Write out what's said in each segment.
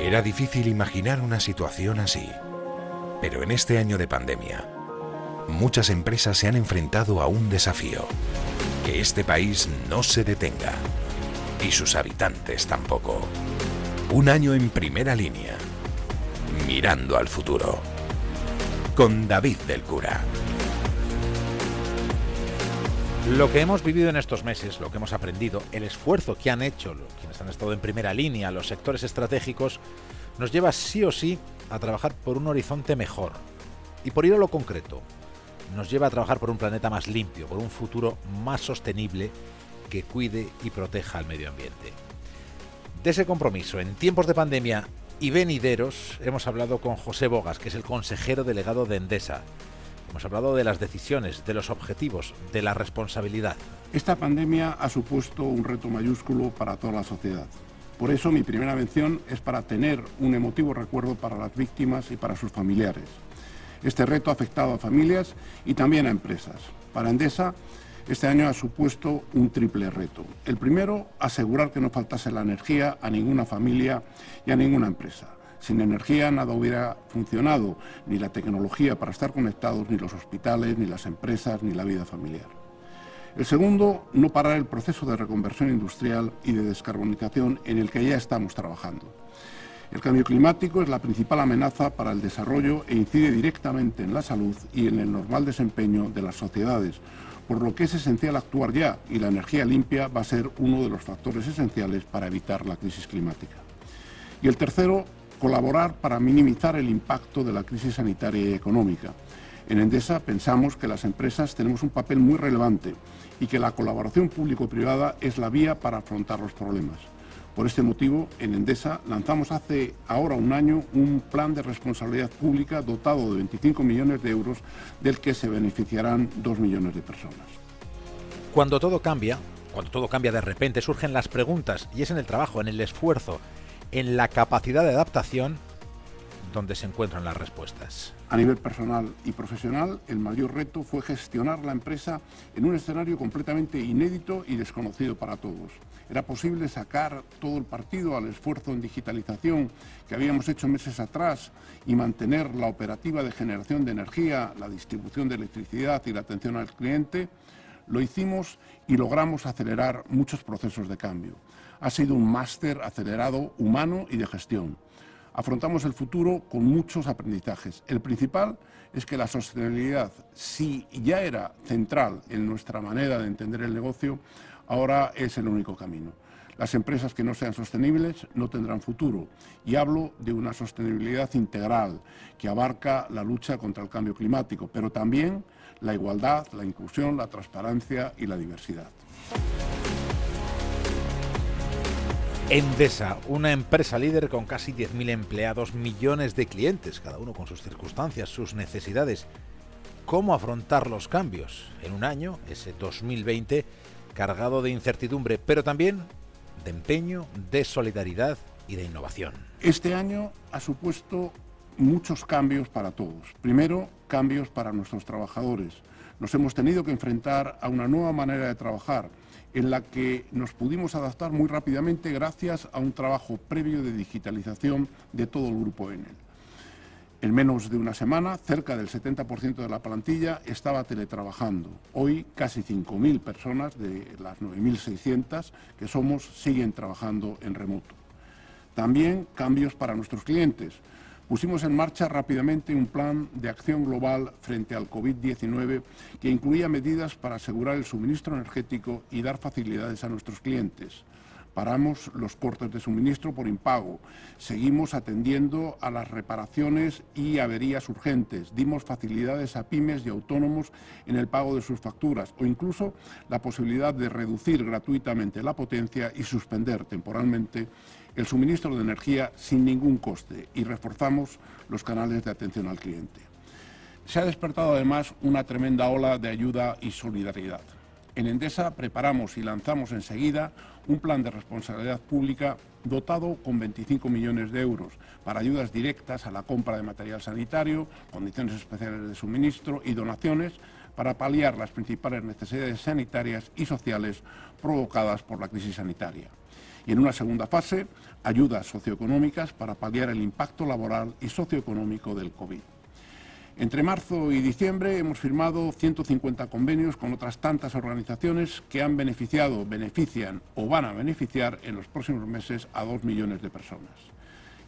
Era difícil imaginar una situación así, pero en este año de pandemia, muchas empresas se han enfrentado a un desafío, que este país no se detenga. Y sus habitantes tampoco. Un año en primera línea, mirando al futuro, con David del Cura. Lo que hemos vivido en estos meses, lo que hemos aprendido, el esfuerzo que han hecho quienes han estado en primera línea, los sectores estratégicos, nos lleva sí o sí a trabajar por un horizonte mejor. Y por ir a lo concreto, nos lleva a trabajar por un planeta más limpio, por un futuro más sostenible que cuide y proteja al medio ambiente. De ese compromiso, en tiempos de pandemia y venideros, hemos hablado con José Bogas, que es el consejero delegado de Endesa. Hemos hablado de las decisiones, de los objetivos, de la responsabilidad. Esta pandemia ha supuesto un reto mayúsculo para toda la sociedad. Por eso mi primera mención es para tener un emotivo recuerdo para las víctimas y para sus familiares. Este reto ha afectado a familias y también a empresas. Para Endesa, este año ha supuesto un triple reto. El primero, asegurar que no faltase la energía a ninguna familia y a ninguna empresa. Sin energía nada hubiera funcionado, ni la tecnología para estar conectados, ni los hospitales, ni las empresas, ni la vida familiar. El segundo, no parar el proceso de reconversión industrial y de descarbonización en el que ya estamos trabajando. El cambio climático es la principal amenaza para el desarrollo e incide directamente en la salud y en el normal desempeño de las sociedades, por lo que es esencial actuar ya y la energía limpia va a ser uno de los factores esenciales para evitar la crisis climática. Y el tercero, colaborar para minimizar el impacto de la crisis sanitaria y económica. En Endesa pensamos que las empresas tenemos un papel muy relevante y que la colaboración público-privada es la vía para afrontar los problemas. Por este motivo, en Endesa lanzamos hace ahora un año un plan de responsabilidad pública dotado de 25 millones de euros del que se beneficiarán 2 millones de personas. Cuando todo cambia, cuando todo cambia de repente, surgen las preguntas y es en el trabajo, en el esfuerzo, en la capacidad de adaptación donde se encuentran las respuestas. A nivel personal y profesional, el mayor reto fue gestionar la empresa en un escenario completamente inédito y desconocido para todos. Era posible sacar todo el partido al esfuerzo en digitalización que habíamos hecho meses atrás y mantener la operativa de generación de energía, la distribución de electricidad y la atención al cliente. Lo hicimos y logramos acelerar muchos procesos de cambio. Ha sido un máster acelerado humano y de gestión afrontamos el futuro con muchos aprendizajes. El principal es que la sostenibilidad, si ya era central en nuestra manera de entender el negocio, ahora es el único camino. Las empresas que no sean sostenibles no tendrán futuro. Y hablo de una sostenibilidad integral que abarca la lucha contra el cambio climático, pero también la igualdad, la inclusión, la transparencia y la diversidad. Endesa, una empresa líder con casi 10.000 empleados, millones de clientes, cada uno con sus circunstancias, sus necesidades. ¿Cómo afrontar los cambios en un año, ese 2020, cargado de incertidumbre, pero también de empeño, de solidaridad y de innovación? Este año ha supuesto muchos cambios para todos. Primero, cambios para nuestros trabajadores. Nos hemos tenido que enfrentar a una nueva manera de trabajar en la que nos pudimos adaptar muy rápidamente gracias a un trabajo previo de digitalización de todo el grupo Enel. En menos de una semana, cerca del 70% de la plantilla estaba teletrabajando. Hoy, casi 5.000 personas de las 9.600 que somos siguen trabajando en remoto. También cambios para nuestros clientes pusimos en marcha rápidamente un plan de acción global frente al COVID-19 que incluía medidas para asegurar el suministro energético y dar facilidades a nuestros clientes. Paramos los cortes de suministro por impago. Seguimos atendiendo a las reparaciones y averías urgentes. Dimos facilidades a pymes y autónomos en el pago de sus facturas o incluso la posibilidad de reducir gratuitamente la potencia y suspender temporalmente el suministro de energía sin ningún coste y reforzamos los canales de atención al cliente. Se ha despertado además una tremenda ola de ayuda y solidaridad. En Endesa preparamos y lanzamos enseguida un plan de responsabilidad pública dotado con 25 millones de euros para ayudas directas a la compra de material sanitario, condiciones especiales de suministro y donaciones para paliar las principales necesidades sanitarias y sociales provocadas por la crisis sanitaria. Y en una segunda fase, ayudas socioeconómicas para paliar el impacto laboral y socioeconómico del COVID. Entre marzo y diciembre hemos firmado 150 convenios con otras tantas organizaciones que han beneficiado, benefician o van a beneficiar en los próximos meses a dos millones de personas.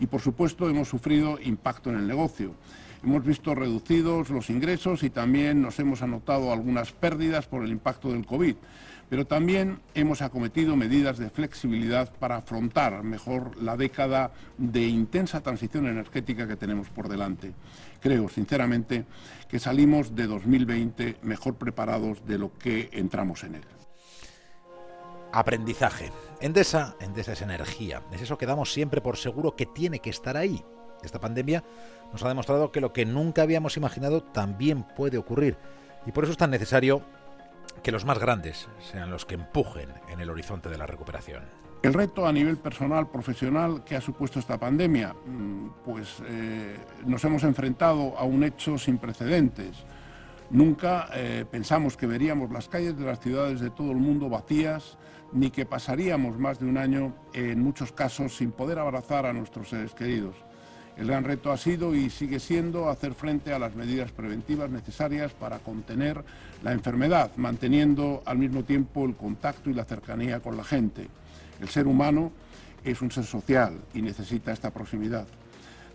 Y por supuesto hemos sufrido impacto en el negocio. Hemos visto reducidos los ingresos y también nos hemos anotado algunas pérdidas por el impacto del COVID pero también hemos acometido medidas de flexibilidad para afrontar mejor la década de intensa transición energética que tenemos por delante. Creo, sinceramente, que salimos de 2020 mejor preparados de lo que entramos en él. Aprendizaje. Endesa, Endesa es energía. Es eso que damos siempre por seguro que tiene que estar ahí. Esta pandemia nos ha demostrado que lo que nunca habíamos imaginado también puede ocurrir. Y por eso es tan necesario que los más grandes sean los que empujen en el horizonte de la recuperación. El reto a nivel personal, profesional que ha supuesto esta pandemia, mm, pues eh, nos hemos enfrentado a un hecho sin precedentes. Nunca eh, pensamos que veríamos las calles de las ciudades de todo el mundo vacías, ni que pasaríamos más de un año, en muchos casos, sin poder abrazar a nuestros seres queridos. El gran reto ha sido y sigue siendo hacer frente a las medidas preventivas necesarias para contener la enfermedad, manteniendo al mismo tiempo el contacto y la cercanía con la gente. El ser humano es un ser social y necesita esta proximidad,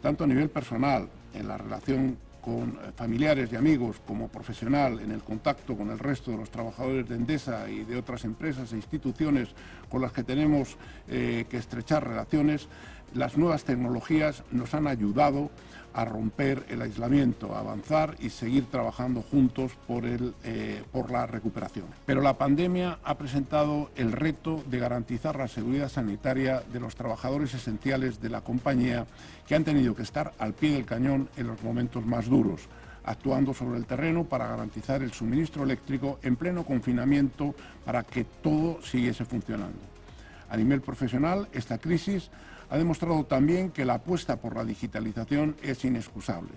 tanto a nivel personal, en la relación con eh, familiares y amigos, como profesional, en el contacto con el resto de los trabajadores de Endesa y de otras empresas e instituciones con las que tenemos eh, que estrechar relaciones, las nuevas tecnologías nos han ayudado a romper el aislamiento, a avanzar y seguir trabajando juntos por, eh, por la recuperación. Pero la pandemia ha presentado el reto de garantizar la seguridad sanitaria de los trabajadores esenciales de la compañía que han tenido que estar al pie del cañón en los momentos más duros actuando sobre el terreno para garantizar el suministro eléctrico en pleno confinamiento para que todo siguiese funcionando. A nivel profesional, esta crisis ha demostrado también que la apuesta por la digitalización es inexcusable.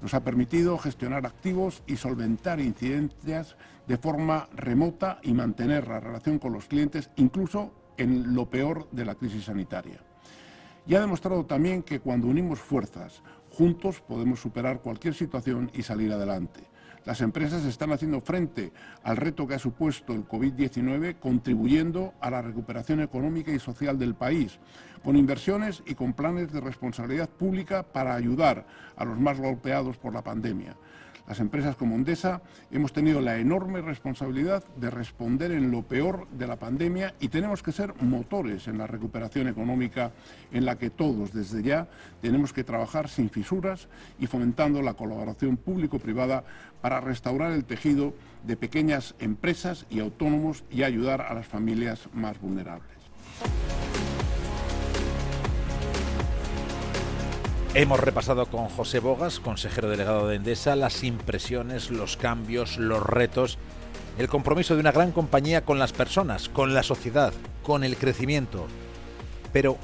Nos ha permitido gestionar activos y solventar incidencias de forma remota y mantener la relación con los clientes incluso en lo peor de la crisis sanitaria. Y ha demostrado también que cuando unimos fuerzas, juntos podemos superar cualquier situación y salir adelante. Las empresas están haciendo frente al reto que ha supuesto el COVID-19, contribuyendo a la recuperación económica y social del país, con inversiones y con planes de responsabilidad pública para ayudar a los más golpeados por la pandemia. Las empresas como Endesa hemos tenido la enorme responsabilidad de responder en lo peor de la pandemia y tenemos que ser motores en la recuperación económica en la que todos desde ya tenemos que trabajar sin fisuras y fomentando la colaboración público-privada para restaurar el tejido de pequeñas empresas y autónomos y ayudar a las familias más vulnerables. Hemos repasado con José Bogas, consejero delegado de Endesa, las impresiones, los cambios, los retos, el compromiso de una gran compañía con las personas, con la sociedad, con el crecimiento. Pero,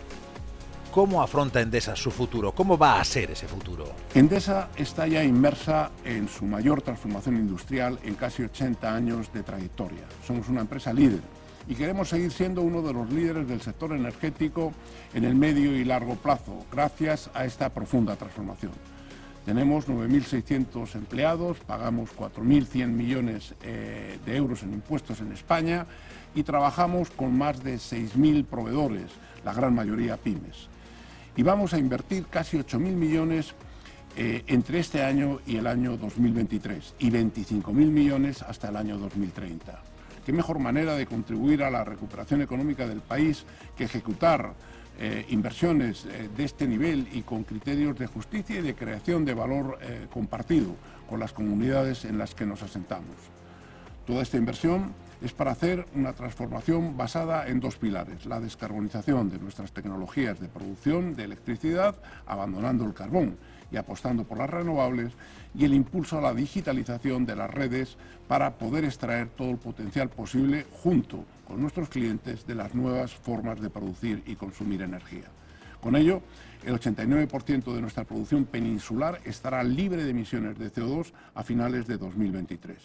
¿cómo afronta Endesa su futuro? ¿Cómo va a ser ese futuro? Endesa está ya inmersa en su mayor transformación industrial en casi 80 años de trayectoria. Somos una empresa líder y queremos seguir siendo uno de los líderes del sector energético en el medio y largo plazo, gracias a esta profunda transformación. Tenemos 9.600 empleados, pagamos 4.100 millones eh, de euros en impuestos en España y trabajamos con más de 6.000 proveedores, la gran mayoría pymes. Y vamos a invertir casi 8.000 millones eh, entre este año y el año 2023 y 25.000 millones hasta el año 2030. ¿Qué mejor manera de contribuir a la recuperación económica del país que ejecutar eh, inversiones eh, de este nivel y con criterios de justicia y de creación de valor eh, compartido con las comunidades en las que nos asentamos? Toda esta inversión es para hacer una transformación basada en dos pilares, la descarbonización de nuestras tecnologías de producción de electricidad, abandonando el carbón y apostando por las renovables, y el impulso a la digitalización de las redes para poder extraer todo el potencial posible junto con nuestros clientes de las nuevas formas de producir y consumir energía. Con ello, el 89% de nuestra producción peninsular estará libre de emisiones de CO2 a finales de 2023.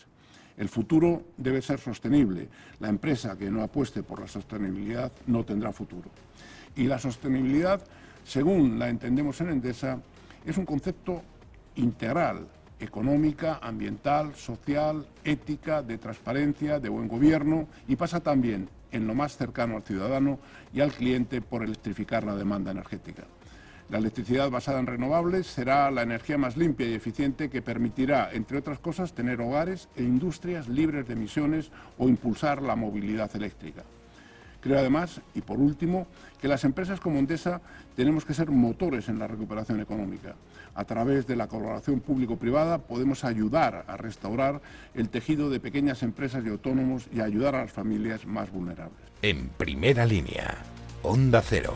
El futuro debe ser sostenible. La empresa que no apueste por la sostenibilidad no tendrá futuro. Y la sostenibilidad, según la entendemos en Endesa, es un concepto integral, económica, ambiental, social, ética, de transparencia, de buen gobierno y pasa también en lo más cercano al ciudadano y al cliente por electrificar la demanda energética. La electricidad basada en renovables será la energía más limpia y eficiente que permitirá, entre otras cosas, tener hogares e industrias libres de emisiones o impulsar la movilidad eléctrica. Creo además, y por último, que las empresas como Endesa tenemos que ser motores en la recuperación económica. A través de la colaboración público-privada podemos ayudar a restaurar el tejido de pequeñas empresas y autónomos y ayudar a las familias más vulnerables. En primera línea, Onda Cero.